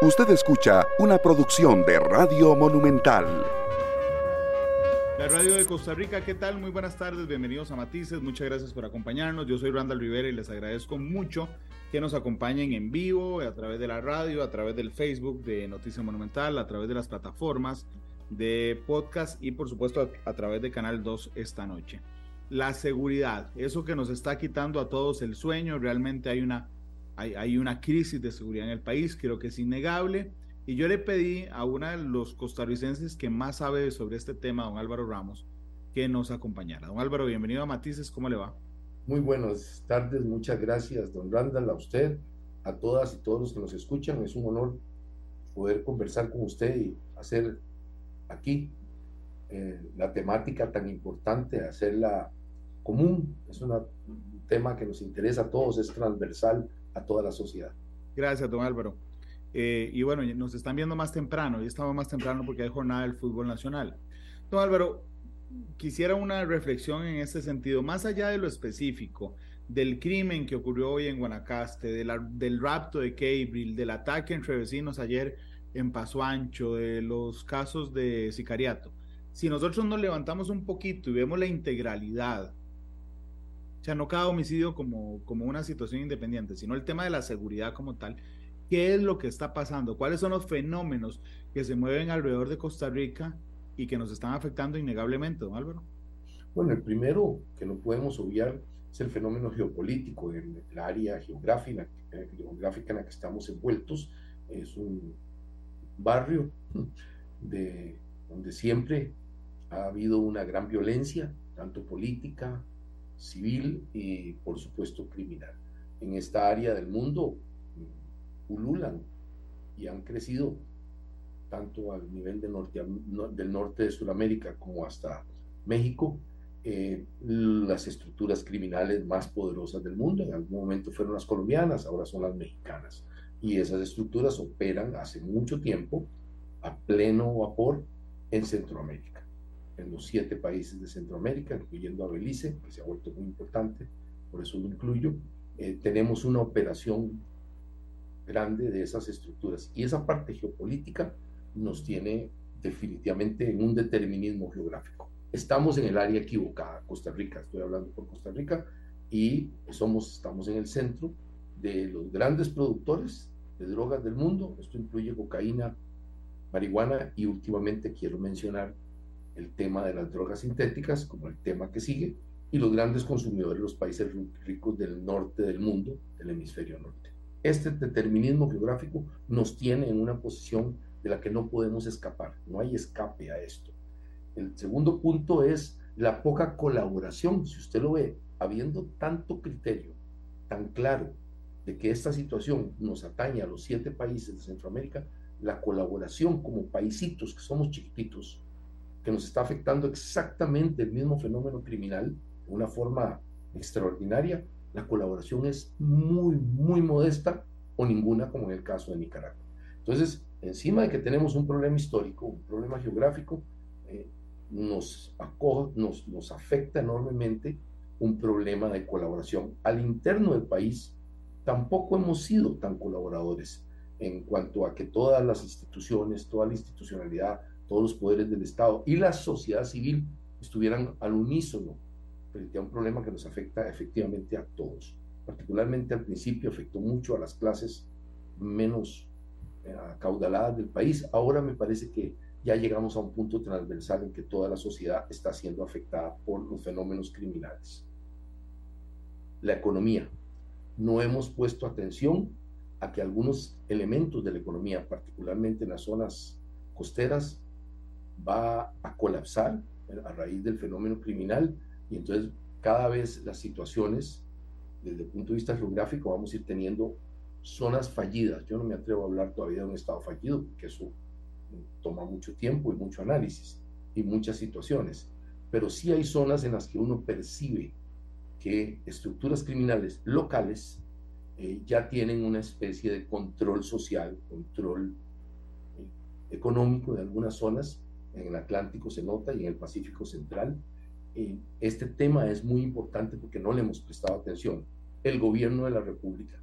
Usted escucha una producción de Radio Monumental. La radio de Costa Rica, ¿qué tal? Muy buenas tardes, bienvenidos a Matices, muchas gracias por acompañarnos. Yo soy Randall Rivera y les agradezco mucho que nos acompañen en vivo, a través de la radio, a través del Facebook de Noticia Monumental, a través de las plataformas de podcast y por supuesto a, través de Canal 2 esta noche. La seguridad, eso que nos está quitando a todos el sueño, realmente hay una hay, una crisis de seguridad en el país, creo que es innegable. Y yo le pedí a uno de los costarricenses que más sabe sobre este tema, don Álvaro Ramos, que nos acompañara. Don Álvaro, bienvenido a Matices, ¿cómo le va? Muy buenas tardes, muchas gracias, don Randall, a usted, a todas y todos los que nos escuchan. Es un honor poder conversar con usted y hacer aquí eh, la temática tan importante, hacerla común. Es un tema que nos interesa a todos, es transversal a toda la sociedad. Gracias, don Álvaro. Eh, y bueno, nos están viendo más temprano, y estamos más temprano porque hay jornada del fútbol nacional. Don Álvaro, quisiera una reflexión en este sentido, más allá de lo específico, del crimen que ocurrió hoy en Guanacaste, del rapto de Cabril, del ataque entre vecinos ayer en Paso Ancho, de los casos de sicariato. Si nosotros nos levantamos un poquito y vemos la integralidad sea, no cada homicidio como, como una situación independiente, sino el tema de la seguridad como tal. ¿Qué es lo que está pasando? ¿Cuáles son los fenómenos que se mueven alrededor de Costa Rica y que nos están afectando innegablemente, don Álvaro? Bueno, el primero que no podemos obviar es el fenómeno geopolítico en el área geográfica, eh, geográfica en la que estamos envueltos. Es un barrio de, donde siempre ha habido una gran violencia, tanto política, civil y por supuesto criminal. En esta área del mundo ululan y han crecido tanto al nivel del norte de Sudamérica como hasta México, eh, las estructuras criminales más poderosas del mundo. En algún momento fueron las colombianas, ahora son las mexicanas. Y esas estructuras operan hace mucho tiempo a pleno vapor en Centroamérica en los siete países de Centroamérica, incluyendo a Belice, que se ha vuelto muy importante, por eso lo incluyo, eh, tenemos una operación grande de esas estructuras. Y esa parte geopolítica nos tiene definitivamente en un determinismo geográfico. Estamos en el área equivocada, Costa Rica, estoy hablando por Costa Rica, y somos, estamos en el centro de los grandes productores de drogas del mundo. Esto incluye cocaína, marihuana y últimamente quiero mencionar el tema de las drogas sintéticas, como el tema que sigue, y los grandes consumidores, los países ricos del norte del mundo, del hemisferio norte. Este determinismo geográfico nos tiene en una posición de la que no podemos escapar, no hay escape a esto. El segundo punto es la poca colaboración, si usted lo ve, habiendo tanto criterio tan claro de que esta situación nos atañe a los siete países de Centroamérica, la colaboración como paisitos que somos chiquititos, que nos está afectando exactamente el mismo fenómeno criminal de una forma extraordinaria, la colaboración es muy, muy modesta o ninguna, como en el caso de Nicaragua. Entonces, encima de que tenemos un problema histórico, un problema geográfico, eh, nos, nos, nos afecta enormemente un problema de colaboración. Al interno del país, tampoco hemos sido tan colaboradores en cuanto a que todas las instituciones, toda la institucionalidad, todos los poderes del Estado y la sociedad civil estuvieran al unísono frente a un problema que nos afecta efectivamente a todos. Particularmente al principio afectó mucho a las clases menos eh, acaudaladas del país. Ahora me parece que ya llegamos a un punto transversal en que toda la sociedad está siendo afectada por los fenómenos criminales. La economía. No hemos puesto atención a que algunos elementos de la economía, particularmente en las zonas costeras, va a colapsar a raíz del fenómeno criminal y entonces cada vez las situaciones desde el punto de vista geográfico vamos a ir teniendo zonas fallidas. Yo no me atrevo a hablar todavía de un estado fallido porque eso toma mucho tiempo y mucho análisis y muchas situaciones, pero sí hay zonas en las que uno percibe que estructuras criminales locales eh, ya tienen una especie de control social, control eh, económico de algunas zonas en el Atlántico se nota y en el Pacífico Central. Eh, este tema es muy importante porque no le hemos prestado atención. El gobierno de la República.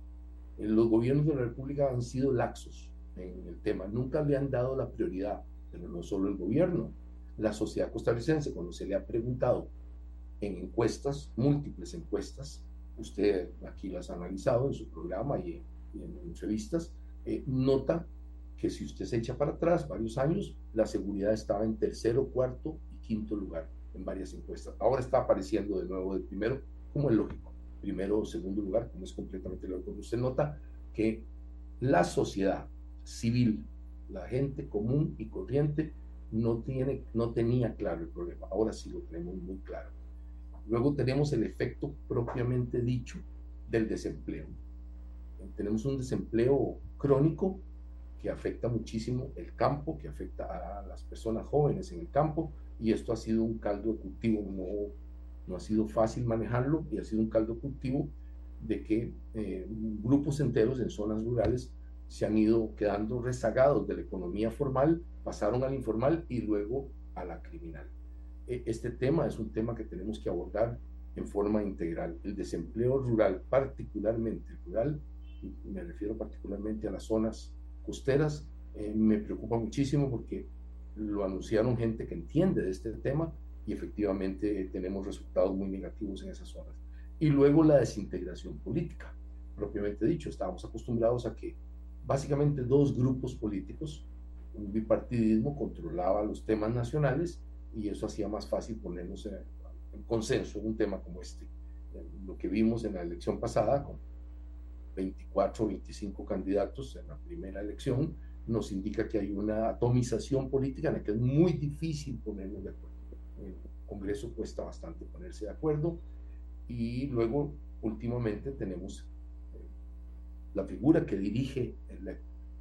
Eh, los gobiernos de la República han sido laxos en el tema, nunca le han dado la prioridad, pero no solo el gobierno, la sociedad costarricense, cuando se le ha preguntado en encuestas, múltiples encuestas, usted aquí las ha analizado en su programa y en, entrevistas, eh, nota que si usted se echa para atrás varios años, la seguridad estaba en tercero, cuarto y quinto lugar en varias encuestas. Ahora está apareciendo de nuevo de primero, como es lógico, primero o segundo lugar, como es completamente lógico. Usted nota que la sociedad civil, la gente común y corriente, no, tiene, no tenía claro el problema. Ahora sí lo tenemos muy claro. Luego tenemos el efecto propiamente dicho del desempleo. Tenemos un desempleo crónico que afecta muchísimo el campo, que afecta a las personas jóvenes en el campo, y esto ha sido un caldo de cultivo, no, no ha sido fácil manejarlo, y ha sido un caldo de cultivo de que eh, grupos enteros en zonas rurales se han ido quedando rezagados de la economía formal, pasaron al informal y luego a la criminal. E, este tema es un tema que tenemos que abordar en forma integral. El desempleo rural, particularmente rural, me refiero particularmente a las zonas costeras, eh, me preocupa muchísimo porque lo anunciaron gente que entiende de este tema y efectivamente tenemos resultados muy negativos en esas zonas. Y luego la desintegración política, propiamente dicho, estábamos acostumbrados a que básicamente dos grupos políticos, un bipartidismo controlaba los temas nacionales y eso hacía más fácil ponernos en, consenso en un tema como este. Lo que vimos en la elección pasada, con 24 o 25 candidatos en la primera elección, nos indica que hay una atomización política en la que es muy difícil ponernos de acuerdo. El Congreso cuesta bastante ponerse de acuerdo y luego últimamente tenemos eh, la figura que dirige la,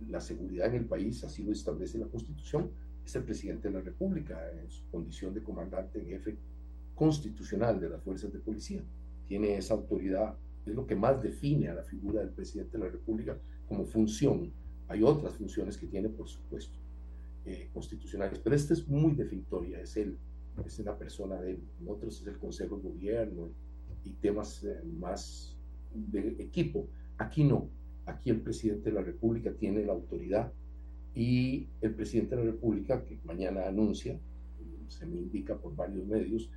la, seguridad en el país, así lo establece la Constitución, es el presidente de la República en su condición de comandante en jefe constitucional de las fuerzas de policía. Tiene esa autoridad, es lo que más define a la figura del presidente de la República como función. Hay otras funciones que tiene, por supuesto, eh, constitucionales, pero este es muy definitoria, es él, es la persona de él. Otros es el Consejo de Gobierno y temas eh, más de equipo. Aquí no, aquí el presidente de la República tiene la autoridad y el presidente de la República, que mañana anuncia, se me indica por varios medios,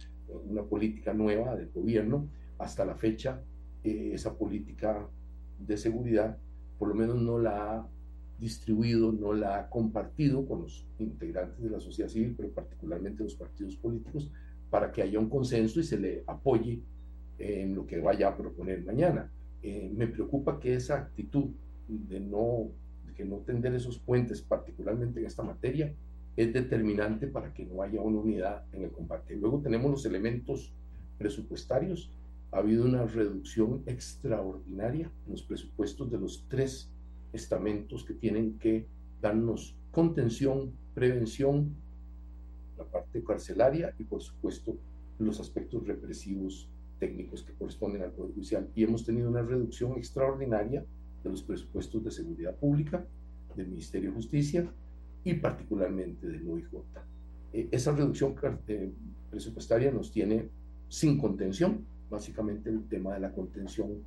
una política nueva del gobierno, hasta la fecha eh, esa política de seguridad por lo menos no la ha distribuido, no la ha compartido con los integrantes de la sociedad civil, pero particularmente los partidos políticos, para que haya un consenso y se le apoye en lo que vaya a proponer mañana. Eh, me preocupa que esa actitud de no que no tender esos puentes, particularmente en esta materia, es determinante para que no haya una unidad en el combate. Luego tenemos los elementos presupuestarios. Ha habido una reducción extraordinaria en los presupuestos de los tres estamentos que tienen que darnos contención, prevención, la parte carcelaria y por supuesto los aspectos represivos técnicos que corresponden al Poder Judicial. Y hemos tenido una reducción extraordinaria de los presupuestos de seguridad pública, del Ministerio de Justicia y particularmente del OIJ. Eh, esa reducción eh, presupuestaria nos tiene sin contención, básicamente el tema de la contención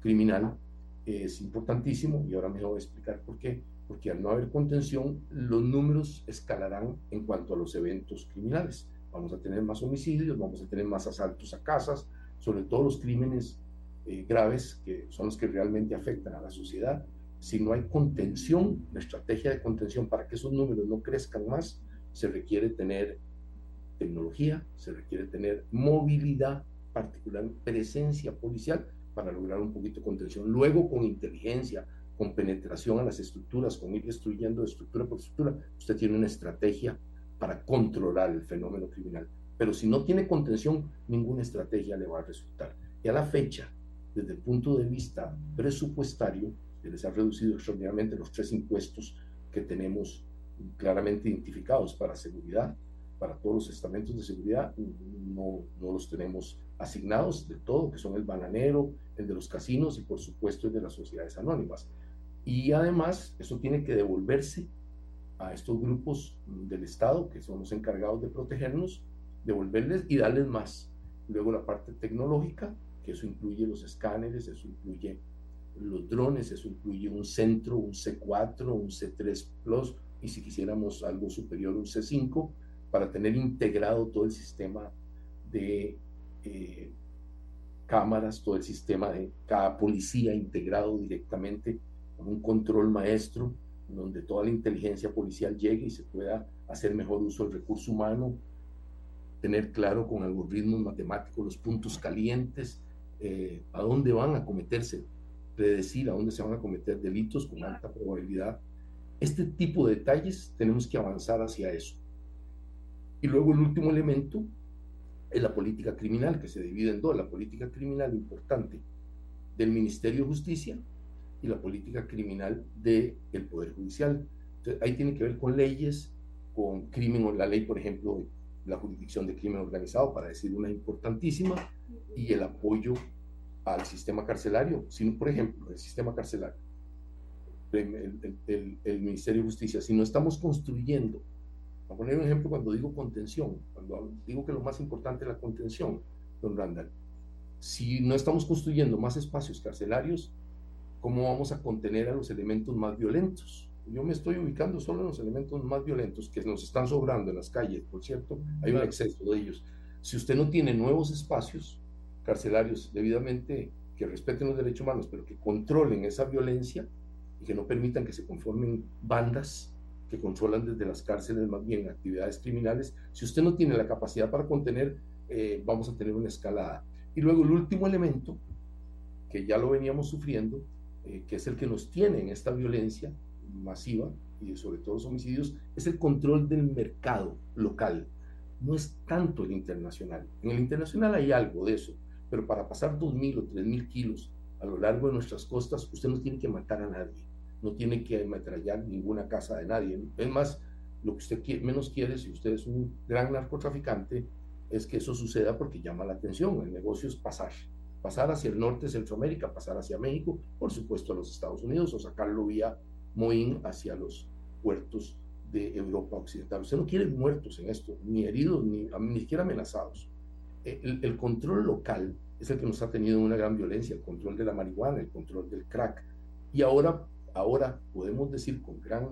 criminal es importantísimo y ahora me voy a explicar por qué. Porque al no haber contención, los números escalarán en cuanto a los eventos criminales. Vamos a tener más homicidios, vamos a tener más asaltos a casas, sobre todo los crímenes eh, graves que son los que realmente afectan a la sociedad. Si no hay contención, la estrategia de contención para que esos números no crezcan más, se requiere tener tecnología, se requiere tener movilidad, particular presencia policial para lograr un poquito de contención. Luego con inteligencia, con penetración a las estructuras, con ir destruyendo estructura por estructura, usted tiene una estrategia para controlar el fenómeno criminal. Pero si no tiene contención, ninguna estrategia le va a resultar. Y a la fecha, desde el punto de vista presupuestario, se les ha reducido extraordinariamente los tres impuestos que tenemos claramente identificados para seguridad, para todos los estamentos de seguridad, no, no los tenemos asignados de todo, que son el bananero, el de los casinos y por supuesto el de las sociedades anónimas. Y además, eso tiene que devolverse a estos grupos del Estado, que son los encargados de protegernos, devolverles y darles más. Luego la parte tecnológica, que eso incluye los escáneres, eso incluye los drones, eso incluye un centro, un C4, un C3 Plus y si quisiéramos algo superior, un C5, para tener integrado todo el sistema de eh, cámaras, todo el sistema de cada policía integrado directamente con un control maestro, donde toda la inteligencia policial llegue y se pueda hacer mejor uso del recurso humano, tener claro con algoritmos matemáticos los puntos calientes, eh, a dónde van a cometerse, predecir a dónde se van a cometer delitos con alta probabilidad. Este tipo de detalles tenemos que avanzar hacia eso. Y luego el último elemento es la política criminal, que se divide en dos, la política criminal importante del Ministerio de Justicia y la política criminal del Poder Judicial. Ahí tiene que ver con leyes, con crimen, la ley, por ejemplo, la jurisdicción de crimen organizado, para decir una importantísima, y el apoyo al sistema carcelario, sino, por ejemplo, el sistema carcelario, el, el, Ministerio de Justicia, si no estamos construyendo, a poner un ejemplo cuando digo contención, cuando digo que lo más importante es la contención, don Randall, si no estamos construyendo más espacios carcelarios, ¿cómo vamos a contener a los elementos más violentos? Yo me estoy ubicando solo en los elementos más violentos que nos están sobrando en las calles, por cierto, hay un exceso de ellos. Si usted no tiene nuevos espacios carcelarios debidamente que respeten los derechos humanos, pero que controlen esa violencia y que no permitan que se conformen bandas que controlan desde las cárceles más bien actividades criminales, si usted no tiene la capacidad para contener, eh, vamos a tener una escalada. Y luego el último elemento, que ya lo veníamos sufriendo, eh, que es el que nos tiene en esta violencia, masiva y sobre todo los homicidios es el control del mercado local. No es tanto el internacional. En el internacional hay algo de eso, pero para pasar 2.000 o 3.000 kilos a lo largo de nuestras costas, usted no tiene que matar a nadie, no tiene que ametrallar ninguna casa de nadie. Es más, lo que usted menos quiere, si usted es un gran narcotraficante, es que eso suceda porque llama la atención. El negocio es pasar. Pasar hacia el norte Centroamérica, pasar hacia México, por supuesto a los Estados Unidos, o sacarlo vía Moín hacia los puertos de Europa Occidental. Usted no quiere muertos en esto, ni heridos, ni, ni siquiera amenazados. El, el, control local es el que nos ha tenido una gran violencia, el control de la marihuana, el control del crack. Y ahora, ahora podemos decir con gran,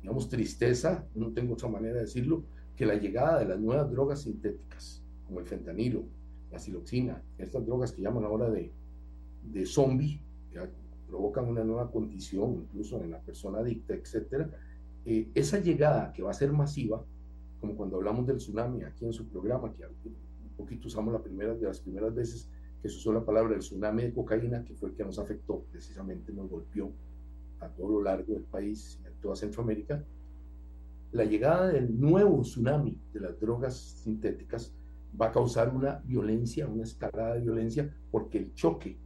digamos, tristeza, no tengo otra manera de decirlo, que la llegada de las nuevas drogas sintéticas, como el fentanilo, la siloxina, estas drogas que llaman ahora de, de zombie, provocan una nueva condición, incluso en la persona adicta, etcétera, eh, esa llegada que va a ser masiva, como cuando hablamos del tsunami aquí en su programa, que un poquito usamos la primera, de las primeras veces que se usó la palabra del tsunami de cocaína, que fue el que nos afectó, precisamente nos golpeó a todo lo largo del país, en toda Centroamérica, la llegada del nuevo tsunami de las drogas sintéticas va a causar una violencia, una escalada de violencia, porque el choque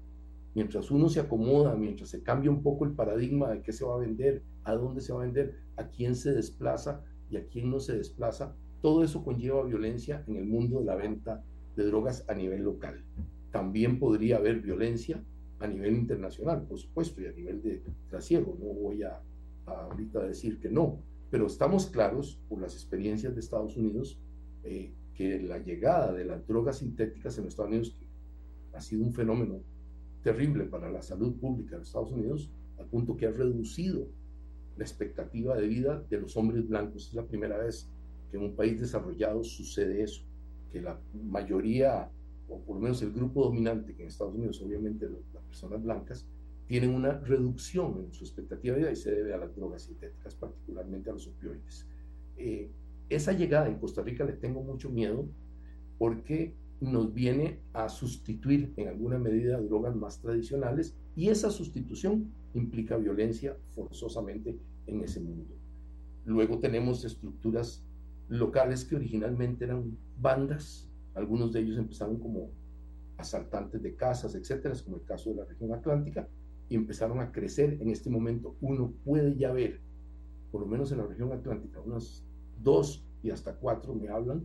mientras uno se acomoda, mientras se cambia un poco el paradigma de qué se va a vender, a dónde se va a vender, a quién se desplaza y a quién no se desplaza, todo eso conlleva violencia en el mundo de la venta de drogas a nivel local. También podría haber violencia a nivel internacional, por supuesto, y a nivel de trasiego. No voy a, ahorita decir que no, pero estamos claros por las experiencias de Estados Unidos eh, que la llegada de las drogas sintéticas en Estados Unidos ha sido un fenómeno terrible para la salud pública de Estados Unidos, al punto que ha reducido la expectativa de vida de los hombres blancos. Es la primera vez que en un país desarrollado sucede eso, que la mayoría, por lo menos el grupo dominante, que en Estados Unidos obviamente las personas blancas, tienen una reducción en su expectativa de vida y se debe a las drogas sintéticas, particularmente a los opioides. Eh, esa llegada en Costa Rica le tengo mucho miedo porque nos viene a sustituir en alguna medida drogas más tradicionales y esa sustitución implica violencia forzosamente en ese mundo. Luego tenemos estructuras locales que originalmente eran bandas, algunos de ellos empezaron como asaltantes de casas, etcétera, como el caso de la región atlántica, y empezaron a crecer. En este momento uno puede ya ver, por lo menos en la región atlántica, unas dos y hasta cuatro me hablan,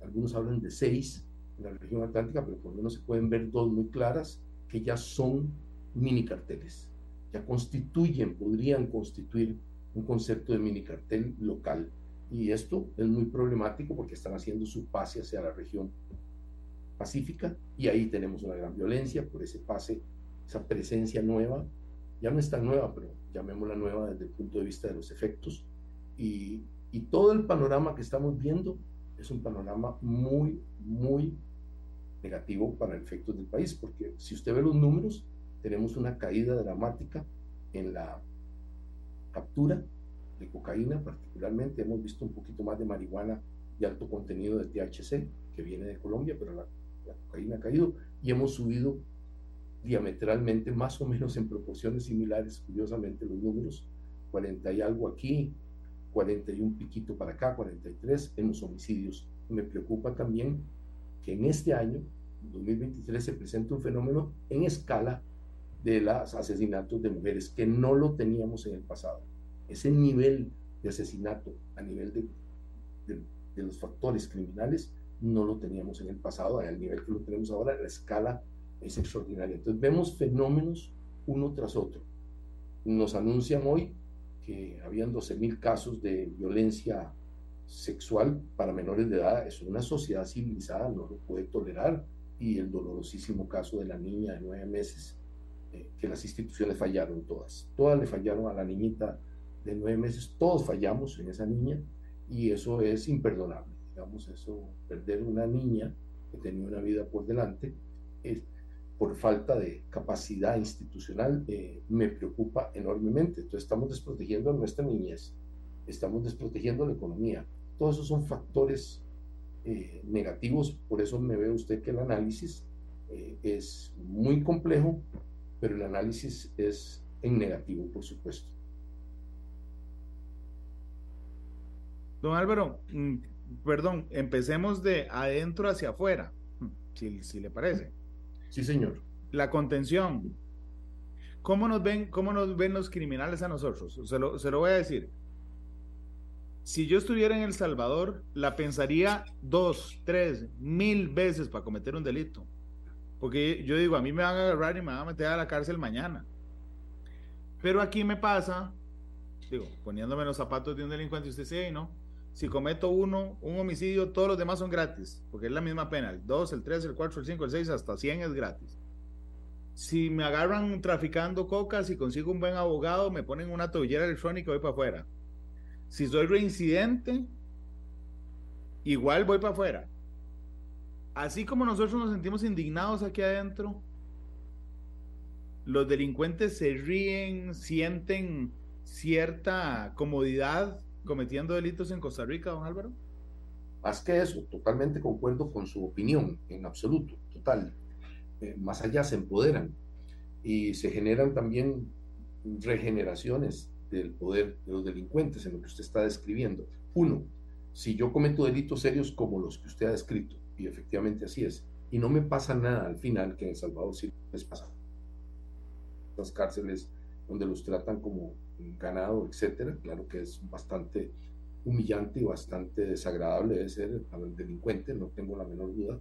algunos hablan de seis en la región atlántica, pero por lo menos se pueden ver dos muy claras que ya son mini carteles, ya constituyen, podrían constituir un concepto de mini cartel local. Y esto es muy problemático porque están haciendo su pase hacia la región pacífica y ahí tenemos una gran violencia, por ese pase esa presencia nueva, ya no es tan nueva, pero llamémosla nueva desde el punto de vista de los efectos. Y, y todo el panorama que estamos viendo es un panorama muy, muy negativo para efectos del país, porque si usted ve los números, tenemos una caída dramática en la captura de cocaína, particularmente hemos visto un poquito más de marihuana de alto contenido de THC, que viene de Colombia, pero la, la cocaína ha caído, y hemos subido diametralmente, más o menos en proporciones similares, curiosamente los números, 40 y algo aquí, 41 piquito para acá, 43 en los homicidios. Me preocupa también que en este año, 2023, se presenta un fenómeno en escala de los asesinatos de mujeres, que no lo teníamos en el pasado. Ese nivel de asesinato a nivel de, de, de los factores criminales no lo teníamos en el pasado, al nivel que lo tenemos ahora, la escala es extraordinaria. Entonces vemos fenómenos uno tras otro. Nos anuncian hoy que habían 12.000 casos de violencia sexual para menores de edad. Es una sociedad civilizada, no lo puede tolerar. Y el dolorosísimo caso de la niña de nueve meses, eh, que las instituciones fallaron todas. Todas le fallaron a la niñita de nueve meses, todos fallamos en esa niña y eso es imperdonable. Digamos, eso, perder una niña que tenía una vida por delante, es, por falta de capacidad institucional eh, me preocupa enormemente. Entonces estamos desprotegiendo a nuestra niñez, estamos desprotegiendo la economía. Todos esos son factores eh, negativos, por eso me ve usted que el análisis eh, es muy complejo, pero el análisis es en negativo, por supuesto. Don Álvaro, mm, perdón, empecemos de adentro hacia afuera, si, si le parece. Sí, señor. La contención. ¿Cómo nos ven, cómo nos ven los criminales a nosotros? Se lo, se lo voy a decir. Si yo estuviera en El Salvador, la pensaría dos, tres, mil veces para cometer un delito. Porque yo digo, a mí me van a agarrar y me van a meter a la cárcel mañana. Pero aquí me pasa, digo, poniéndome los zapatos de un delincuente, usted sí, ¿no? Si cometo uno, un homicidio, todos los demás son gratis, porque es la misma pena. El 2, el 3, el 4, el 5, el 6, hasta 100 es gratis. Si me agarran traficando coca, si consigo un buen abogado, me ponen una tobillera electrónica y voy para afuera. Si soy reincidente, igual voy para afuera. Así como nosotros nos sentimos indignados aquí adentro, los delincuentes se ríen, sienten cierta comodidad cometiendo delitos en Costa Rica, don Álvaro? Más que eso, totalmente concuerdo con su opinión, en absoluto, total. Eh, más allá se empoderan y se generan también regeneraciones del poder de los delincuentes en lo que usted está describiendo. Uno, si yo cometo delitos serios como los que usted ha descrito, y efectivamente así es, y no me pasa nada al final, que en El Salvador sí les pasa. Las cárceles donde los tratan como ganado, etcétera. Claro que es bastante humillante y bastante desagradable de ser para el delincuente, no tengo la menor duda.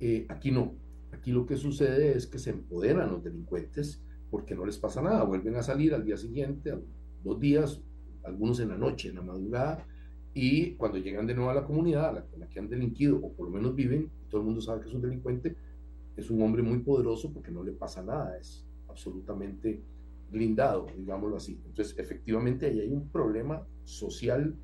Eh, aquí no. Aquí lo que sucede es que se empoderan los delincuentes porque no les pasa nada. Vuelven a salir al día siguiente, a dos días, algunos en la noche, en la madrugada, y cuando llegan de nuevo a la comunidad, a la, a la que han delinquido o por lo menos viven, todo el mundo sabe que es un delincuente, es un hombre muy poderoso porque no le pasa nada, es absolutamente blindado, digámoslo así. Entonces, efectivamente, ahí hay un problema social,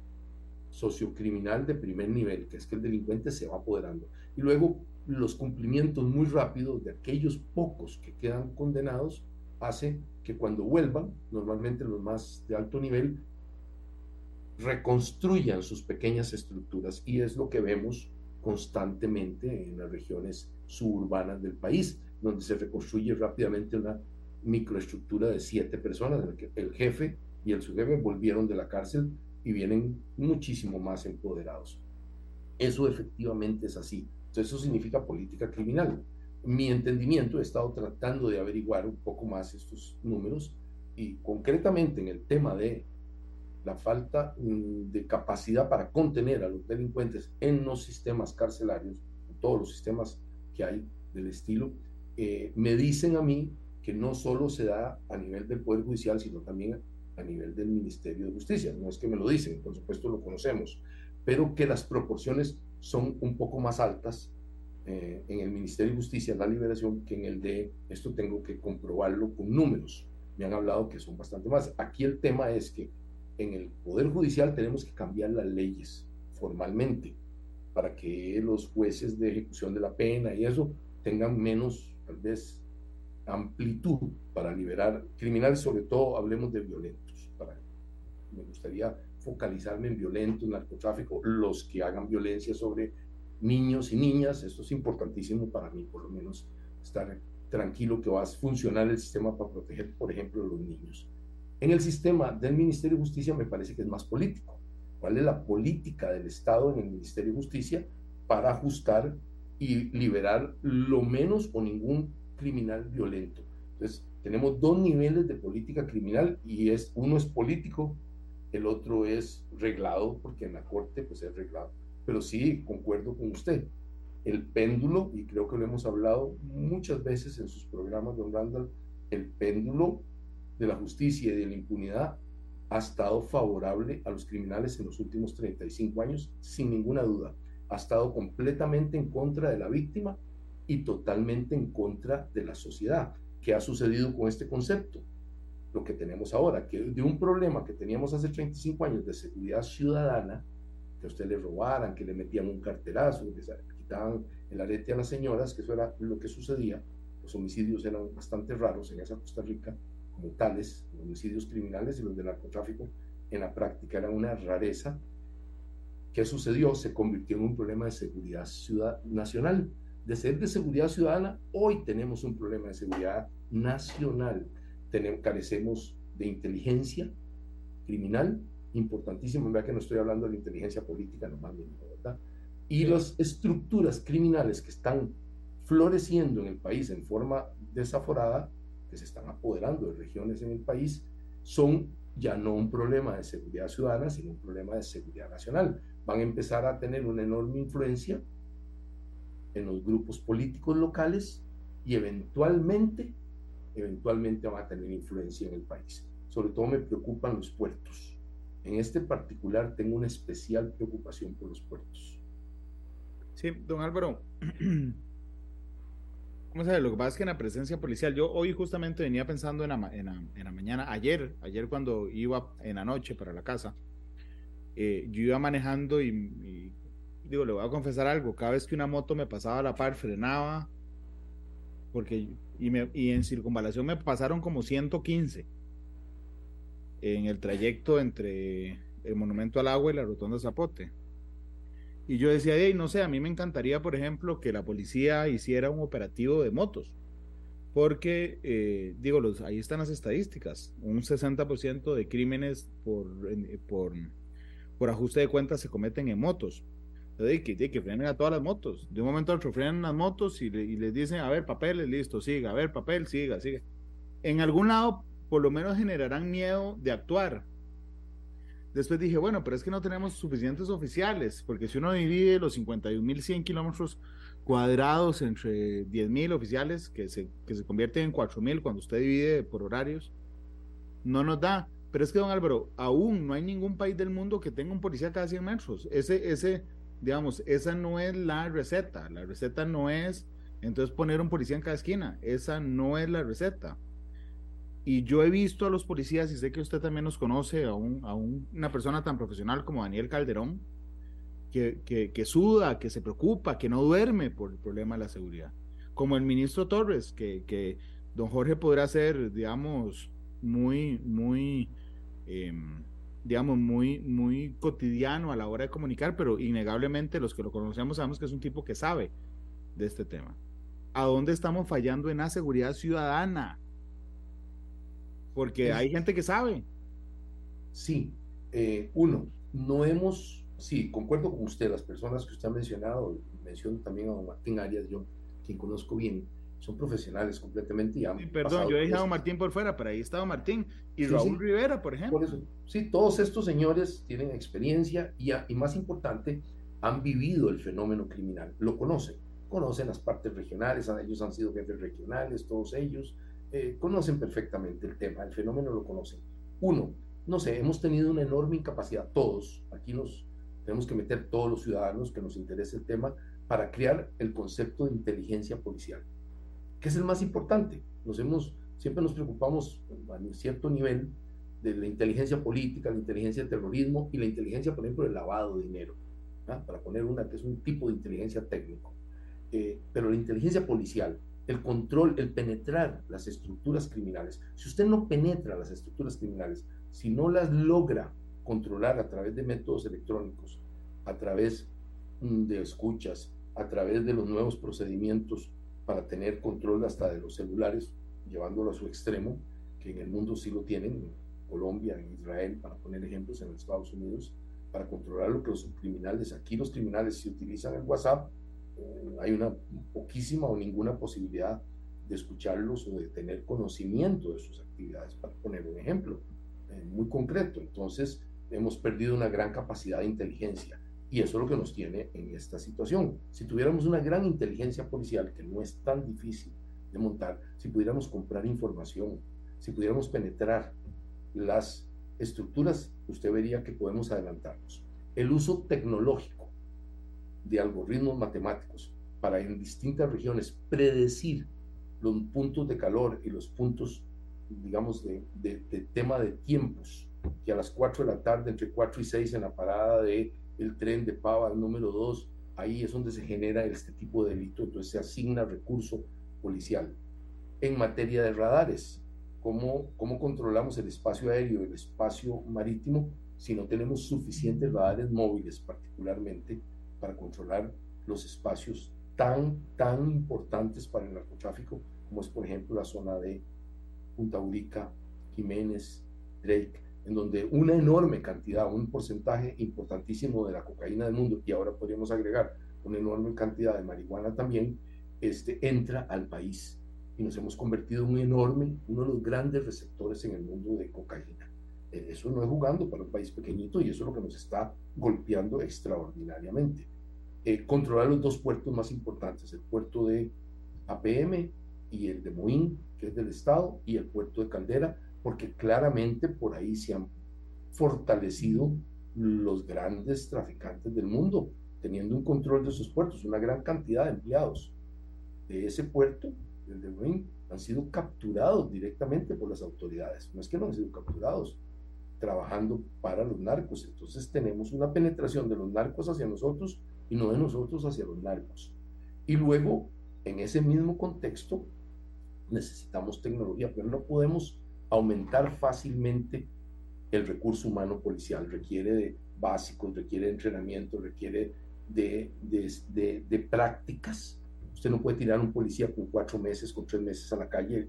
sociocriminal de primer nivel, que es que el delincuente se va apoderando. Y luego, los cumplimientos muy rápidos de aquellos pocos que quedan condenados hace que cuando vuelvan, normalmente los más de alto nivel, reconstruyan sus pequeñas estructuras y es lo que vemos constantemente en las regiones suburbanas del país, donde se reconstruye rápidamente una microestructura de siete personas, el jefe y el subjefe volvieron de la cárcel y vienen muchísimo más empoderados. Eso efectivamente es así. Entonces eso significa política criminal. Mi entendimiento, he estado tratando de averiguar un poco más estos números y concretamente en el tema de la falta mm, de capacidad para contener a los delincuentes en los sistemas carcelarios, en todos los sistemas que hay del estilo, eh, me dicen a mí que no solo se da a nivel del Poder Judicial, sino también a nivel del Ministerio de Justicia. No es que me lo dicen, por supuesto lo conocemos, pero que las proporciones son un poco más altas eh, en el Ministerio de Justicia la liberación que en el de esto tengo que comprobarlo con números. Me han hablado que son bastante más. Aquí el tema es que en el Poder Judicial tenemos que cambiar las leyes formalmente para que los jueces de ejecución de la pena y eso tengan menos, tal vez, amplitud para liberar criminales, sobre todo hablemos de violentos. Para, me gustaría focalizarme en violentos, narcotráfico, los que hagan violencia sobre niños y niñas, esto es importantísimo para mí, por lo menos, estar tranquilo que va a funcionar el sistema para proteger, por ejemplo, a los niños. En el sistema del Ministerio de Justicia me parece que es más político. ¿Cuál es la política del Estado en el Ministerio de Justicia para ajustar y liberar lo menos o ningún criminal violento? Entonces, tenemos dos niveles de política criminal y es uno es político, el otro es reglado, porque en la corte pues es reglado. Pero sí, concuerdo con usted, el péndulo, y creo que lo hemos hablado muchas veces en sus programas, don Randall, el péndulo de la justicia y de la impunidad ha estado favorable a los criminales en los últimos 35 años, sin ninguna duda. Ha estado completamente en contra de la víctima y totalmente en contra de la sociedad. ¿Qué ha sucedido con este concepto? Lo que tenemos ahora, que de un problema que teníamos hace 35 años de seguridad ciudadana, que a usted le robaran, que le metían un carterazo, que quitaban el arete a las señoras, que eso era lo que sucedía. Los homicidios eran bastante raros en esa Costa Rica, como tales, los homicidios criminales y los de narcotráfico, en la práctica era una rareza. ¿Qué sucedió? Se convirtió en un problema de seguridad ciudad nacional. De ser de seguridad ciudadana, hoy tenemos un problema de seguridad nacional. Tenemos, carecemos de inteligencia criminal, importantísimo, vea que no estoy hablando de la inteligencia política nomás, ¿verdad? Y las estructuras criminales que están floreciendo en el país en forma desaforada, que se están apoderando de regiones en el país, son ya no un problema de seguridad ciudadana, sino un problema de seguridad nacional. Van a empezar a tener una enorme influencia en los grupos políticos locales y eventualmente, eventualmente van a tener influencia en el país. Sobre todo me preocupan los puertos en este particular tengo una especial preocupación por los puertos. Sí, don Álvaro. ¿Cómo sabe? Lo que pasa es que en la presencia policial, yo hoy justamente venía pensando en la, en la, mañana, ayer, ayer cuando iba en la noche para la casa, eh, yo iba manejando y, digo, le voy a confesar algo, cada vez que una moto me pasaba a la par, frenaba, porque, y, en circunvalación me pasaron como 115 en el trayecto entre el Monumento al Agua y la Rotonda Zapote. Y yo decía, hey, no sé, a mí me encantaría, por ejemplo, que la policía hiciera un operativo de motos. Porque, eh, digo, ahí están las estadísticas. Un 60% de crímenes por, por ajuste de cuentas se cometen en motos. Entonces, que, que frenen a todas las motos. De un momento a otro frenan las motos y, y les dicen, a ver, papeles, listo, siga, a ver, papel, siga, siga. En algún lado por lo menos generarán miedo de actuar. Después dije, bueno, pero es que no tenemos suficientes oficiales, porque si uno divide los 51.100 kilómetros cuadrados entre 10.000 oficiales, que se, que se convierten en 4.000 cuando usted divide por horarios, no nos da. Pero es que, don Álvaro, aún no hay ningún país del mundo que tenga un policía cada 100 metros. Ese, ese, digamos, esa no es la receta. La receta no es, entonces, poner un policía en cada esquina. Esa no es la receta. Y yo he visto a los policías, y sé que usted también nos conoce, a, un, a una persona tan profesional como Daniel Calderón, que, que, suda, que se preocupa, que no duerme por el problema de la seguridad. Como el ministro Torres, que, que don Jorge podrá ser, digamos, muy, muy, em, digamos, muy, muy cotidiano a la hora de comunicar, pero innegablemente los que lo conocemos sabemos que es un tipo que sabe de este tema. ¿A dónde estamos fallando en la seguridad ciudadana? Porque hay gente que sabe. Sí, eh, uno, no hemos, sí, concuerdo con usted, las personas que usted ha mencionado, menciono también a don Martín Arias, yo, quien conozco bien, son profesionales completamente. Y sí, perdón, yo he dejado a Martín por fuera, pero ahí estaba Martín y Raúl Rivera, por ejemplo. Por eso, sí, todos estos señores tienen experiencia y, y más importante, han vivido el fenómeno criminal, lo conocen, conocen las partes regionales, ellos han sido jefes regionales, todos ellos, eh, conocen perfectamente el tema, el fenómeno lo conocen. Uno, no sé, hemos tenido una enorme incapacidad, todos, aquí nos tenemos que meter todos los ciudadanos que nos interese el tema para crear el concepto de inteligencia policial, que es el más importante. Nos hemos, siempre nos preocupamos a cierto nivel de la inteligencia política, la inteligencia de terrorismo y la inteligencia, por ejemplo, del lavado de dinero, ¿ah? para poner una que es un tipo de inteligencia técnico. Eh, pero la inteligencia policial, el control, el penetrar las estructuras criminales, si usted no penetra las estructuras criminales, si no las logra controlar a través de métodos electrónicos, a través mm, de escuchas, a través de los nuevos procedimientos para tener control hasta de los celulares, llevándolo a su extremo, que en el mundo sí lo tienen, en Colombia, en Israel, para poner ejemplos, en Estados Unidos, para controlar lo que los criminales, aquí los criminales si utilizan el WhatsApp, eh, hay una poquísima o ninguna posibilidad de escucharlos o de tener conocimiento de sus actividades, para poner un ejemplo eh, muy concreto. Entonces, hemos perdido una gran capacidad de inteligencia y eso es lo que nos tiene en esta situación. Si tuviéramos una gran inteligencia policial, que no es tan difícil de montar, si pudiéramos comprar información, si pudiéramos penetrar las estructuras, usted vería que podemos adelantarnos. El uso tecnológico de algoritmos matemáticos para en distintas regiones predecir los puntos de calor y los puntos, digamos, de, tema de tiempos, que a las 4 de la tarde, entre 4 y 6 en la parada del el tren de Pava número 2, ahí es donde se genera este tipo de delito, entonces se asigna recurso policial. En materia de radares, ¿cómo, cómo controlamos el espacio aéreo, el espacio marítimo, si no tenemos suficientes radares móviles particularmente para controlar los espacios tan, tan importantes para el narcotráfico, como es por ejemplo la zona de Punta Urica, Jiménez, Drake, en donde una enorme cantidad, un porcentaje importantísimo de la cocaína del mundo, y ahora podríamos agregar una enorme cantidad de marihuana también, este, entra al país. Y nos hemos convertido en un enorme, uno de los grandes receptores en el mundo de cocaína. Eh, eso no es jugando para un país pequeñito y eso es lo que nos está golpeando extraordinariamente. Eh, controlar los dos puertos más importantes, el puerto de APM y el de Moín, que es del Estado, y el puerto de Caldera, porque claramente por ahí se han fortalecido los grandes traficantes del mundo, teniendo un control de esos puertos, una gran cantidad de empleados de ese puerto, el de Moín, han sido capturados directamente por las autoridades. No es que no han sido capturados, trabajando para los narcos. Entonces tenemos una penetración de los narcos hacia nosotros y no de nosotros hacia los narcos. Y luego, en ese mismo contexto, necesitamos tecnología, pero no podemos aumentar fácilmente el recurso humano policial. Requiere de básicos, requiere de entrenamiento, requiere de, de, de, prácticas. Usted no puede tirar a un policía con cuatro meses, con tres meses a la calle.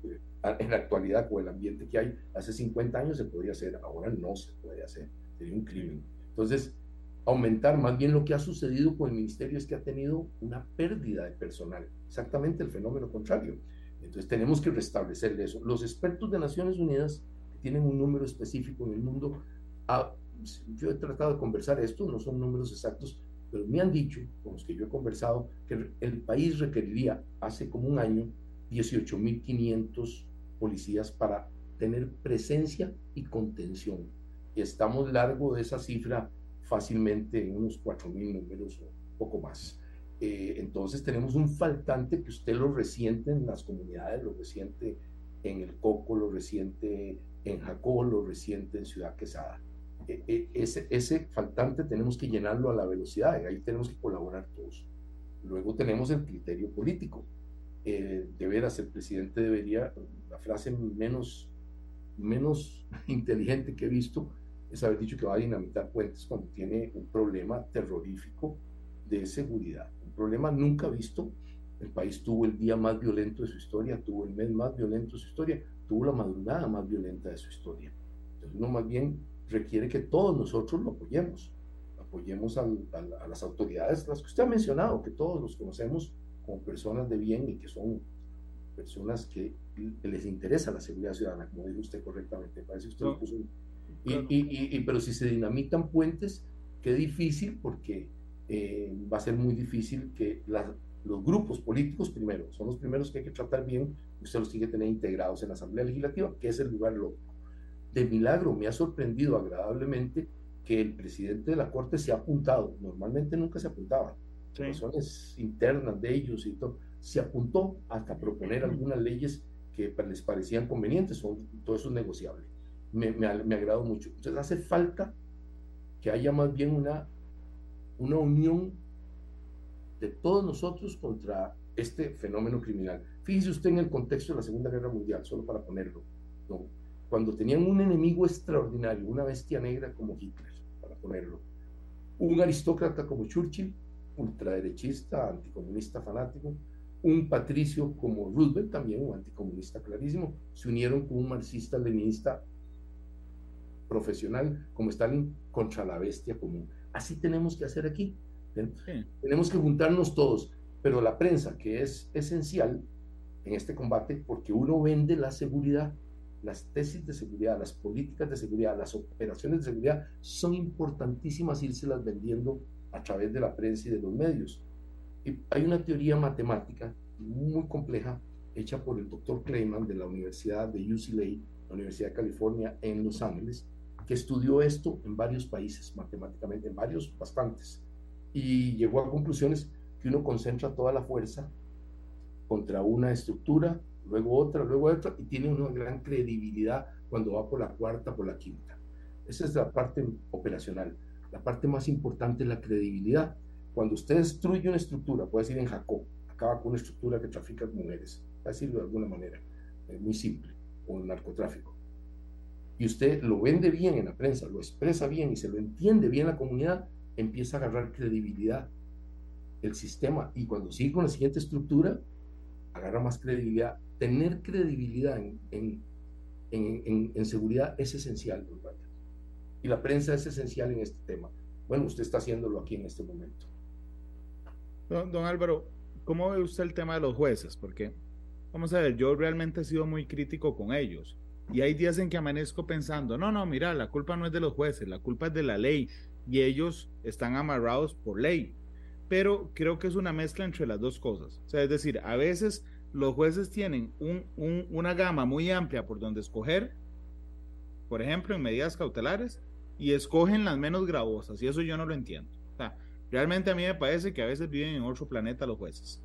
En la actualidad, con el ambiente que hay, hace 50 años se podía hacer, ahora no se puede hacer. Sería un crimen. Entonces, aumentar. Más bien lo que ha sucedido con el ministerio es que ha tenido una pérdida de personal, exactamente el fenómeno contrario. Entonces tenemos que restablecer eso. Los expertos de Naciones Unidas, que tienen un número específico en el mundo, ah, yo he tratado de conversar esto, no son números exactos, pero me han dicho, con los que yo he conversado, que el país requeriría hace como un año 18.500 policías para tener presencia y contención. Y estamos largo de esa cifra fácilmente en unos 4.000 números o poco más. Eh, entonces tenemos un faltante que usted lo resiente en las comunidades, lo resiente en el Coco, lo resiente en Jacó, lo resiente en Ciudad Quesada. E, e, ese, ese faltante tenemos que llenarlo a la velocidad y ahí tenemos que colaborar todos. Luego tenemos el criterio político. Eh, de veras, el presidente debería, la frase menos, menos inteligente que he visto es haber dicho que va a dinamitar puentes cuando tiene un problema terrorífico de seguridad, problema nunca visto. El país tuvo el día más violento de su historia, tuvo el mes más violento de su historia, tuvo la madrugada más violenta de su historia. Entonces uno más bien requiere que todos nosotros lo apoyemos, apoyemos a, las autoridades, las que usted ha mencionado, que todos los conocemos como personas de bien y que son personas que les interesa la seguridad ciudadana, como dijo usted correctamente, parece usted y, pero si se dinamitan puentes, qué difícil, porque eh, va a ser muy difícil que los grupos políticos primero, son los primeros que hay que tratar bien, usted los tiene que tener integrados en la Asamblea Legislativa, que es el lugar loco. De milagro me ha sorprendido agradablemente que el presidente de la Corte se ha apuntado, normalmente nunca se apuntaba, razones internas de ellos y todo, se apuntó hasta proponer algunas leyes que les parecían convenientes, son, todo eso es negociable. Me, me, me agradó mucho. Entonces hace falta que haya más bien una, una unión de todos nosotros contra este fenómeno criminal. Fíjese usted en el contexto de la Segunda Guerra Mundial, solo para ponerlo, cuando tenían un enemigo extraordinario, una bestia negra como Hitler, para ponerlo, un aristócrata como Churchill, ultraderechista, anticomunista fanático, un patricio como Roosevelt, también un anticomunista clarísimo, se unieron con un marxista-leninista profesional como Stalin contra la bestia común. Así tenemos que hacer aquí. Tenemos que juntarnos todos, pero la prensa, que es esencial en este combate, porque uno vende la seguridad, las tesis de seguridad, las políticas de seguridad, las operaciones de seguridad, son importantísimas irselas vendiendo a través de la prensa y de los medios. Y hay una teoría matemática muy compleja hecha por el doctor Clayman de la Universidad de UCLA, la Universidad de California en Los Ángeles, que estudió esto en varios países matemáticamente, en varios bastantes, y llegó a conclusiones que uno concentra toda la fuerza contra una estructura, luego otra, luego otra, y tiene una gran credibilidad cuando va por la cuarta, por la quinta. Esa es la parte operacional. La parte más importante es la credibilidad. Cuando usted destruye una estructura, puede decir en Jacob, acaba con una estructura que trafica mujeres, a decirlo de alguna manera, es muy simple, o el narcotráfico y usted lo vende bien en la prensa, lo expresa bien y se lo entiende bien la comunidad, empieza a agarrar credibilidad el sistema. Y cuando sigue con la siguiente estructura, agarra más credibilidad. Tener credibilidad en, en, en, seguridad es esencial, don Y la prensa es esencial en este tema. Bueno, usted está haciéndolo aquí en este momento. Don, don Álvaro, ¿cómo ve usted el tema de los jueces? Porque, vamos a ver, yo realmente he sido muy crítico con ellos y hay días en que amanezco pensando, no, no, mira, la culpa no es de los jueces, la culpa es de la ley y ellos están amarrados por ley. Pero creo que es una mezcla entre las dos cosas. O sea, es decir, a veces los jueces tienen un, una gama muy amplia por donde escoger, por ejemplo, en medidas cautelares, y escogen las menos gravosas, y eso yo no lo entiendo. O sea, realmente a mí me parece que a veces viven en otro planeta los jueces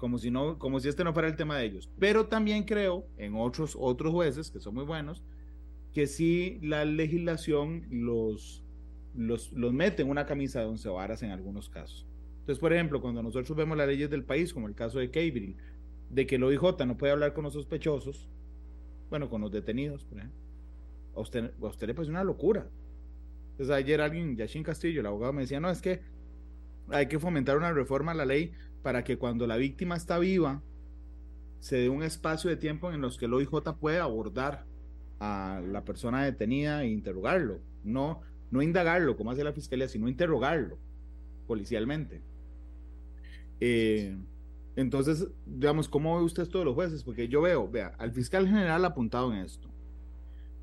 como si no, como si este no fuera el tema de ellos. Pero también creo en otros, otros jueces que son muy buenos, que sí la legislación los, los, los mete en una camisa de once varas en algunos casos. Entonces, por ejemplo, cuando nosotros vemos las leyes del país, como el caso de Cabril, de que el OIJ no puede hablar con los sospechosos, bueno, con los detenidos, por ejemplo, a usted, a usted le parece una locura. Entonces, ayer alguien, Yashin Castillo, el abogado, me decía, no, es que hay que fomentar una reforma a la ley para que cuando la víctima está viva se dé un espacio de tiempo en los que el OIJ puede abordar a la persona detenida e interrogarlo, no, no indagarlo como hace la fiscalía, sino interrogarlo policialmente. Eh, entonces, digamos, ¿cómo ve usted de los jueces? Porque yo veo, vea, al fiscal general apuntado en esto,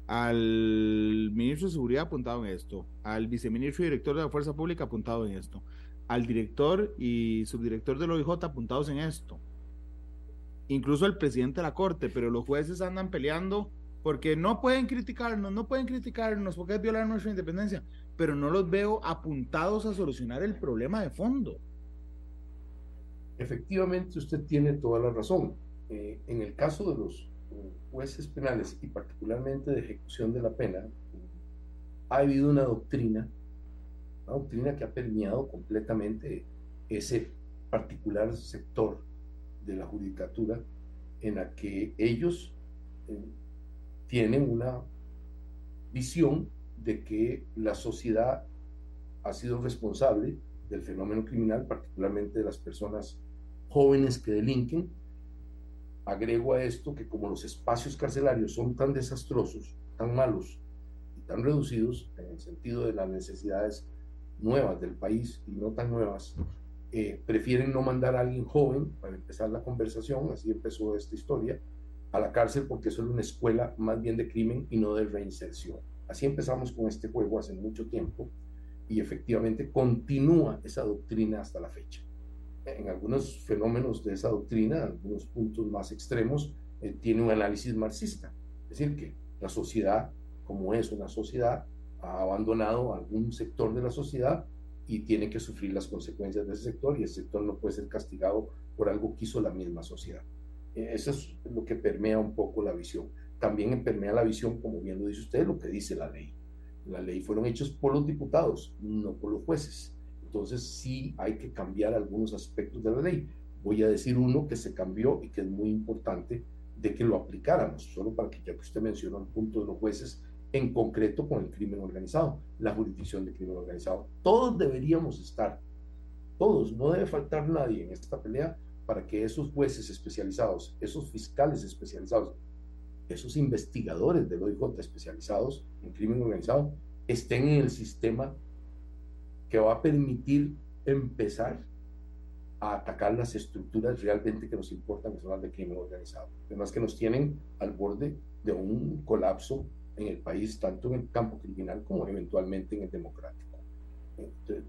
al ministro de Seguridad apuntado en esto, al viceministro y director de la Fuerza Pública apuntado en esto, al director y subdirector del OIJ apuntados en esto. Incluso el presidente de la corte, pero los jueces andan peleando porque no pueden criticarnos, no pueden criticarnos porque es violar nuestra independencia, pero no los veo apuntados a solucionar el problema de fondo. Efectivamente, usted tiene toda la razón. Eh, en el caso de los jueces penales y particularmente de ejecución de la pena, ha habido una doctrina una doctrina que ha permeado completamente ese particular sector de la judicatura en la que ellos eh, tienen una visión de que la sociedad ha sido responsable del fenómeno criminal, particularmente de las personas jóvenes que delinquen. Agrego a esto que como los espacios carcelarios son tan desastrosos, tan malos y tan reducidos en el sentido de las necesidades nuevas del país y no tan nuevas, eh, prefieren no mandar a alguien joven para empezar la conversación, así empezó esta historia, a la cárcel porque es una escuela más bien de crimen y no de reinserción. Así empezamos con este juego hace mucho tiempo y efectivamente continúa esa doctrina hasta la fecha. En algunos fenómenos de esa doctrina, algunos puntos más extremos, eh, tiene un análisis marxista. Es decir, que la sociedad, como es una sociedad, ha abandonado algún sector de la sociedad y tiene que sufrir las consecuencias de ese sector y ese sector no puede ser castigado por algo que hizo la misma sociedad. Eh, eso es lo que permea un poco la visión. También permea la visión, como bien lo dice usted, lo que dice la ley. La ley fueron hechos por los diputados, no por los jueces. Entonces sí hay que cambiar algunos aspectos de la ley. Voy a decir uno que se cambió y que es muy importante de que lo aplicáramos, solo para que ya que usted mencionó el punto de los jueces, en concreto con el crimen organizado, la jurisdicción de crimen organizado. Todos deberíamos estar, todos, no debe faltar nadie en esta pelea para que esos jueces especializados, esos fiscales especializados, esos investigadores del OIJ especializados en crimen organizado estén en el sistema que va a permitir empezar a atacar las estructuras realmente que nos importan, que son las de crimen organizado. Además que nos tienen al borde de un colapso en el país, tanto en el campo criminal como eventualmente en el democrático.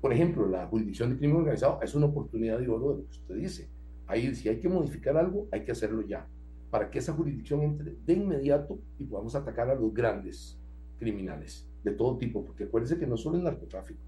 por ejemplo, la jurisdicción de crimen organizado es una oportunidad de oro de lo que usted dice. Ahí, si hay que modificar algo, hay que hacerlo ya, para que esa jurisdicción entre de inmediato y podamos atacar a los grandes criminales de todo tipo, porque acuérdense que no solo es narcotráfico,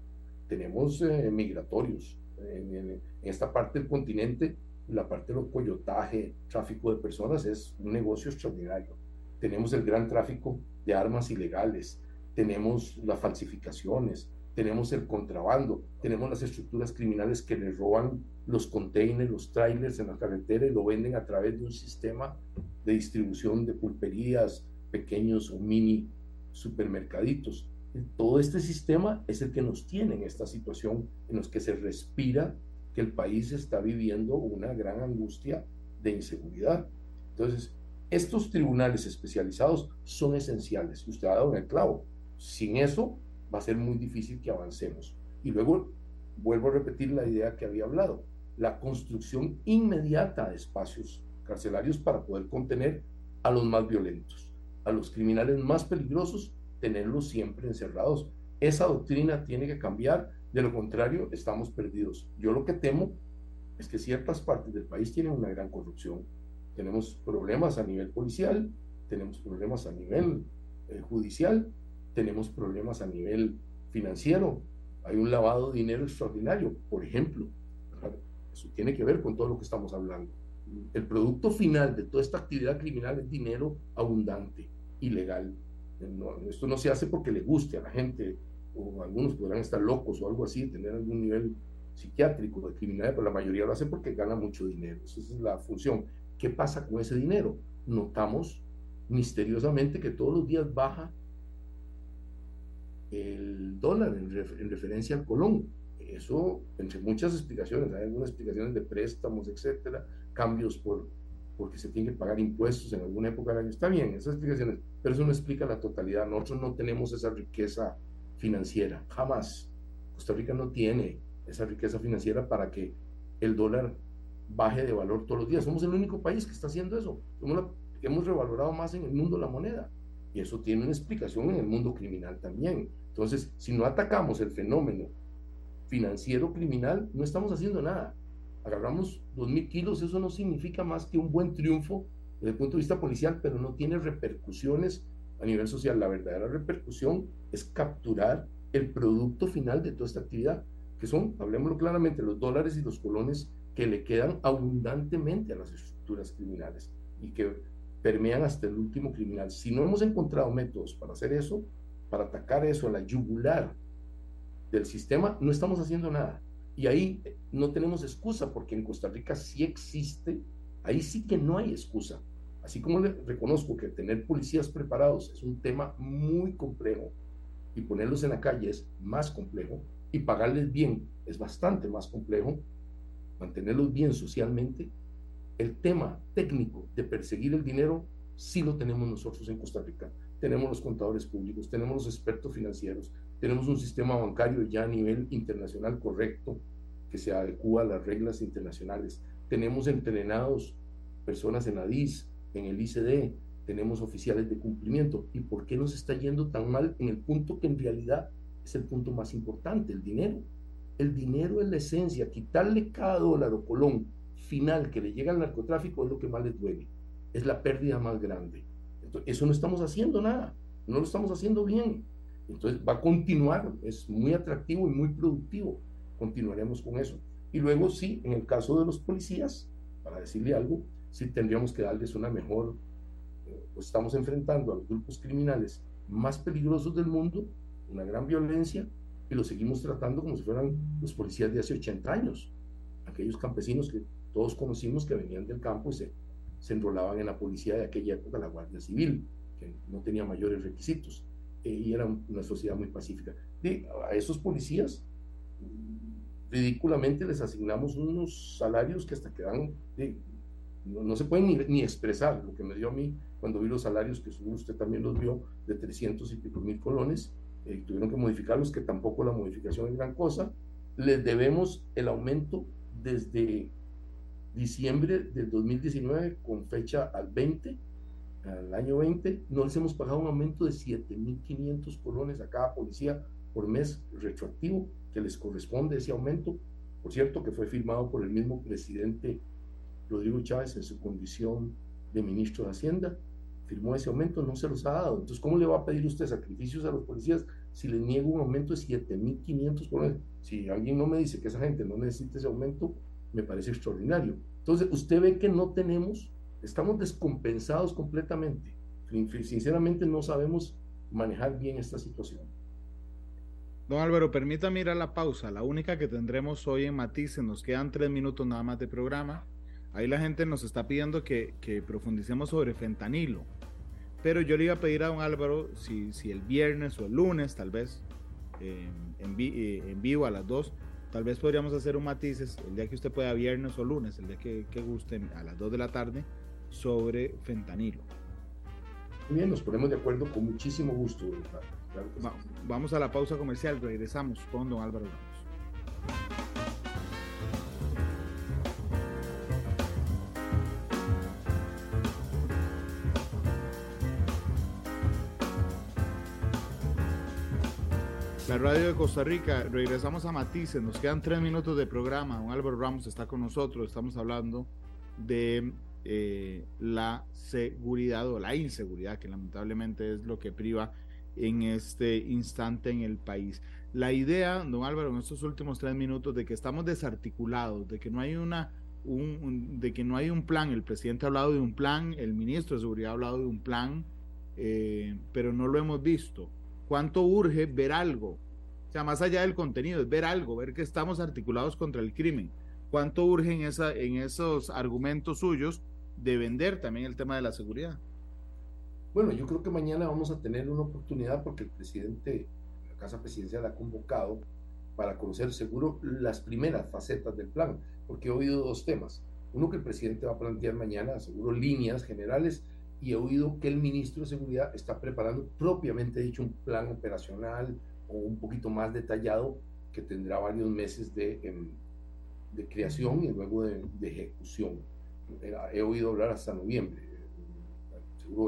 tenemos eh, migratorios. En, en, esta parte del continente, la parte del coyotaje, tráfico de personas es un negocio extraordinario. Tenemos el gran tráfico de armas ilegales, tenemos las falsificaciones, tenemos el contrabando, tenemos las estructuras criminales que le roban los containers, los trailers en la carretera y lo venden a través de un sistema de distribución de pulperías, pequeños o mini supermercaditos. Todo este sistema es el que nos tiene en esta situación en la que se respira que el país está viviendo una gran angustia de inseguridad. Entonces, estos tribunales especializados son esenciales. Usted ha dado en el clavo. Sin eso va a ser muy difícil que avancemos. Y luego vuelvo a repetir la idea que había hablado. La construcción inmediata de espacios carcelarios para poder contener a los más violentos, a los criminales más peligrosos, tenerlos siempre encerrados. Esa doctrina tiene que cambiar, de lo contrario estamos perdidos. Yo lo que temo es que ciertas partes del país tienen una gran corrupción tenemos problemas a nivel policial, tenemos problemas a nivel eh, judicial, tenemos problemas a nivel financiero. Hay un lavado de dinero extraordinario, por ejemplo. Eso tiene que ver con todo lo que estamos hablando. El producto final de toda esta actividad criminal es dinero abundante, ilegal. esto no se hace porque le guste a la gente, o algunos podrán estar locos o algo así, tener algún nivel psiquiátrico de criminalidad, pero la mayoría lo hace porque gana mucho dinero. Esa es la función. ¿Qué pasa con ese dinero? Notamos misteriosamente que todos los días baja el dólar en, referencia al colón. Eso, entre muchas explicaciones, hay algunas explicaciones de préstamos, etcétera, cambios por porque se tiene que pagar impuestos en alguna época del año. Está bien, esas explicaciones, pero eso no explica la totalidad. Nosotros no tenemos esa riqueza financiera, jamás. Costa Rica no tiene esa riqueza financiera para que el dólar baje de valor todos los días. Somos el único país que está haciendo eso. hemos revalorado más en el mundo la moneda. Y eso tiene una explicación en el mundo criminal también. Entonces, si no atacamos el fenómeno financiero criminal, no estamos haciendo nada. Agarramos 2.000 kilos, eso no significa más que un buen triunfo desde el punto de vista policial, pero no tiene repercusiones a nivel social. La verdadera repercusión es capturar el producto final de toda esta actividad, que son, hablemoslo claramente, los dólares y los colones que le quedan abundantemente a las estructuras criminales y que permean hasta el último criminal. Si no hemos encontrado métodos para hacer eso, para atacar eso a la yugular del sistema, no estamos haciendo nada. Y ahí no tenemos excusa, porque en Costa Rica sí existe, ahí sí que no hay excusa. Así como le reconozco que tener policías preparados es un tema muy complejo y ponerlos en la calle es más complejo y pagarles bien es bastante más complejo, mantenerlos bien socialmente, el tema técnico de perseguir el dinero sí lo tenemos nosotros en Costa Rica. Tenemos los contadores públicos, tenemos los expertos financieros, tenemos un sistema bancario ya a nivel internacional correcto que se adecua a las reglas internacionales. Tenemos entrenados personas en ADIS, en el ICD, tenemos oficiales de cumplimiento. ¿Y por qué nos está yendo tan mal en el punto que en realidad es el punto más importante, el dinero? El dinero es la esencia, quitarle cada dólar o colón final que le llega al narcotráfico es lo que más le duele, es la pérdida más grande. Entonces, eso no estamos haciendo nada, no lo estamos haciendo bien. Entonces va a continuar, es muy atractivo y muy productivo, continuaremos con eso. Y luego sí, en el caso de los policías, para decirle algo, sí tendríamos que darles una mejor, eh, pues estamos enfrentando a los grupos criminales más peligrosos del mundo, una gran violencia, y los seguimos tratando como si fueran los policías de hace 80 años, aquellos campesinos que todos conocimos que venían del campo y se, se enrolaban en la policía de aquella época, la Guardia Civil, que no tenía mayores requisitos, eh, y era una sociedad muy pacífica. De, a esos policías ridículamente les asignamos unos salarios que hasta quedan, no, se pueden ni, expresar lo que me dio a mí cuando vi los salarios, que usted también los vio, de 300 y pico mil colones, eh, tuvieron que modificarlos, que tampoco la modificación es gran cosa. Les debemos el aumento desde diciembre del 2019 con fecha al 20, al año 20, no les hemos pagado un aumento de 7.500 colones a cada policía por mes retroactivo que les corresponde ese aumento, por cierto, que fue firmado por el mismo presidente Rodrigo Chávez en su condición de ministro de Hacienda, firmó ese aumento, no se los ha dado. Entonces, ¿cómo le va a pedir usted sacrificios a los policías si le niego un aumento de 7.500 por? Si alguien no me dice que esa gente no necesita ese aumento, me parece extraordinario. Entonces, usted ve que no tenemos, estamos descompensados completamente. Sinceramente, no sabemos manejar bien esta situación. Don Álvaro, permítame ir a la pausa, la única que tendremos hoy en Matices. Nos quedan tres minutos nada más de programa. Ahí la gente nos está pidiendo que, profundicemos sobre fentanilo. Pero yo le iba a pedir a don Álvaro si, si el viernes o el lunes, tal vez, eh, en, eh, en, vivo a las dos, tal vez podríamos hacer un matices el día que usted pueda, viernes o lunes, el día que, que guste, a las dos de la tarde, sobre fentanilo. Bien, nos ponemos de acuerdo con muchísimo gusto. Vamos a la pausa comercial, regresamos con don Álvaro Ramos. La radio de Costa Rica, regresamos a Matices, nos quedan tres minutos de programa, don Álvaro Ramos está con nosotros, estamos hablando de eh, la seguridad o la inseguridad, que lamentablemente es lo que priva en este instante en el país. La idea, don Álvaro, en estos últimos tres minutos, de que estamos desarticulados, de que no hay una, un, de que no hay un plan. El presidente ha hablado de un plan, el ministro de Seguridad ha hablado de un plan, eh, pero no lo hemos visto. ¿Cuánto urge ver algo? O sea, más allá del contenido, es ver algo, ver que estamos articulados contra el crimen. ¿Cuánto urge en, esa, en esos argumentos suyos de vender también el tema de la seguridad? Bueno, yo creo que mañana vamos a tener una oportunidad porque el presidente, la Casa Presidencial ha convocado para conocer seguro las primeras facetas del plan, porque he oído dos temas. Uno que el presidente va a plantear mañana, seguro líneas generales, y he oído que el ministro de Seguridad está preparando propiamente dicho un plan operacional o un poquito más detallado que tendrá varios meses de, em, de creación y luego de, de ejecución. He oído hablar hasta noviembre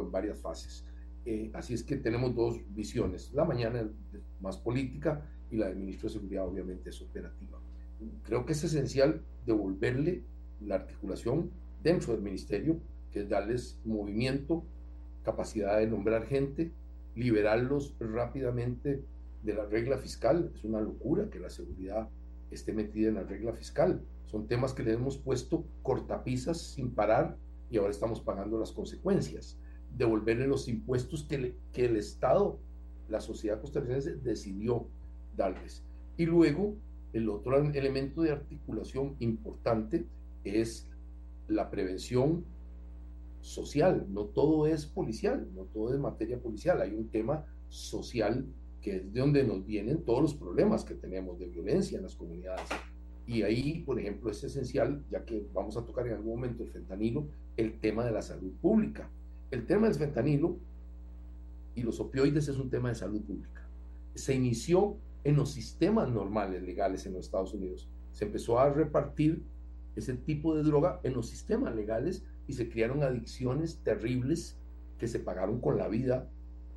en varias fases. Eh, así es que tenemos dos visiones. La mañana más política y la del ministro de Seguridad obviamente es operativa. Creo que es esencial devolverle la articulación dentro del ministerio, que es darles movimiento, capacidad de nombrar gente, liberarlos rápidamente de la regla fiscal. Es una locura que la seguridad esté metida en la regla fiscal. Son temas que le hemos puesto cortapisas sin parar y ahora estamos pagando las consecuencias devolverle los impuestos que, que el Estado, la sociedad costarricense decidió darles. Y luego, el otro elemento de articulación importante es la prevención social. No todo es policial, no todo es materia policial. Hay un tema social que es de donde nos vienen todos los problemas que tenemos de violencia en las comunidades. Y ahí, por ejemplo, es esencial, ya que vamos a tocar en algún momento el fentanilo, el tema de la salud pública el tema del fentanilo y los opioides es un tema de salud pública. Se inició en los sistemas normales legales en los Estados Unidos. Se empezó a repartir ese tipo de droga en los sistemas legales y se crearon adicciones terribles que se pagaron con la vida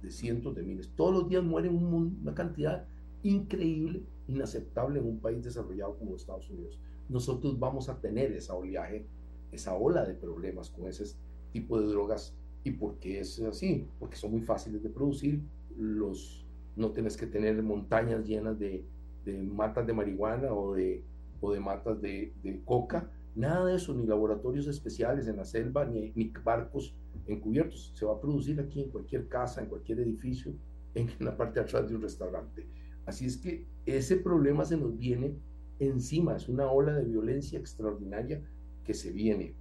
de cientos de miles. Todos los días mueren una cantidad increíble, inaceptable en un país desarrollado como Estados Unidos. Nosotros vamos a tener esa oleaje, esa ola de problemas con ese tipo de drogas ¿Y por qué es así? Porque son muy fáciles de producir, los, no tienes que tener montañas llenas de, de matas de marihuana o de, o de matas de, de, coca, nada de eso, ni laboratorios especiales en la selva, ni, barcos encubiertos. Se va a producir aquí en cualquier casa, en cualquier edificio, en la parte de atrás de un restaurante. Así es que ese problema se nos viene encima, es una ola de violencia extraordinaria que se viene.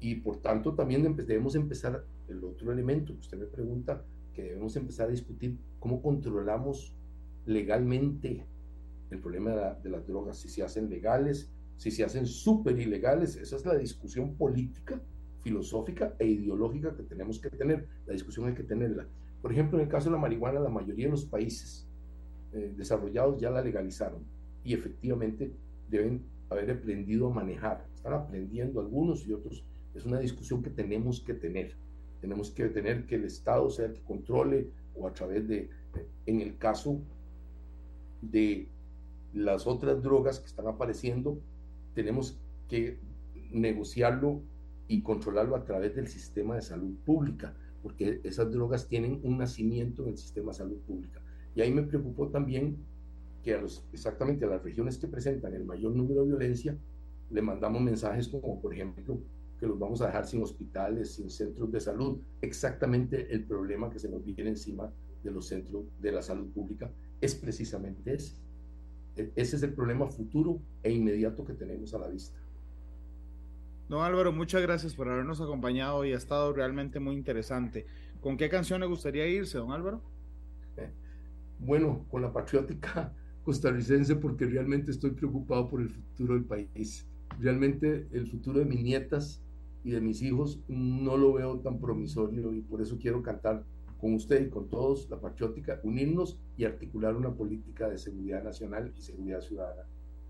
Y por tanto también debemos empezar el otro elemento que usted me pregunta, que debemos empezar a discutir cómo controlamos legalmente el problema de, las drogas, si se hacen legales, si se hacen súper ilegales, esa es la discusión política, filosófica e ideológica que tenemos que tener, la discusión hay que tenerla. Por ejemplo, en el caso de la marihuana, la mayoría de los países eh, desarrollados ya la legalizaron y efectivamente deben haber aprendido a manejar, están aprendiendo algunos y otros, es una discusión que tenemos que tener, tenemos que tener que el Estado sea el que controle o a través de, en el caso de las otras drogas que están apareciendo, tenemos que negociarlo y controlarlo a través del sistema de salud pública, porque esas drogas tienen un nacimiento en el sistema de salud pública. Y ahí me preocupó también que a los, exactamente a las regiones que presentan el mayor número de violencia, le mandamos mensajes como, por ejemplo, que los vamos a dejar sin hospitales, sin centros de salud. Exactamente el problema que se nos viene encima de los centros de la salud pública es precisamente ese. E, ese es el problema futuro e inmediato que tenemos a la vista. Don Álvaro, muchas gracias por habernos acompañado y ha estado realmente muy interesante. ¿Con qué canción le gustaría irse, don Álvaro? Bueno, con la patriótica costarricense porque realmente estoy preocupado por el futuro del país. Realmente el futuro de mis nietas y de mis hijos no lo veo tan promisorio y por eso quiero cantar con usted y con todos la patriótica, unirnos y articular una política de seguridad nacional y seguridad ciudadana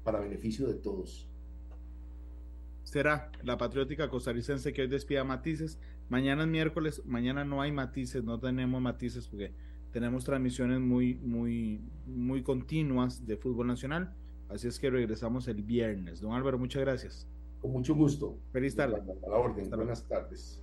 para beneficio de todos. Será la patriótica costarricense que hoy despida matices. Mañana es miércoles, mañana no hay matices, no tenemos matices porque tenemos transmisiones muy, muy, muy continuas de fútbol nacional. Así es que regresamos el viernes. Don Álvaro, muchas gracias. Con mucho gusto. Feliz tarde. A la orden. Buenas tardes.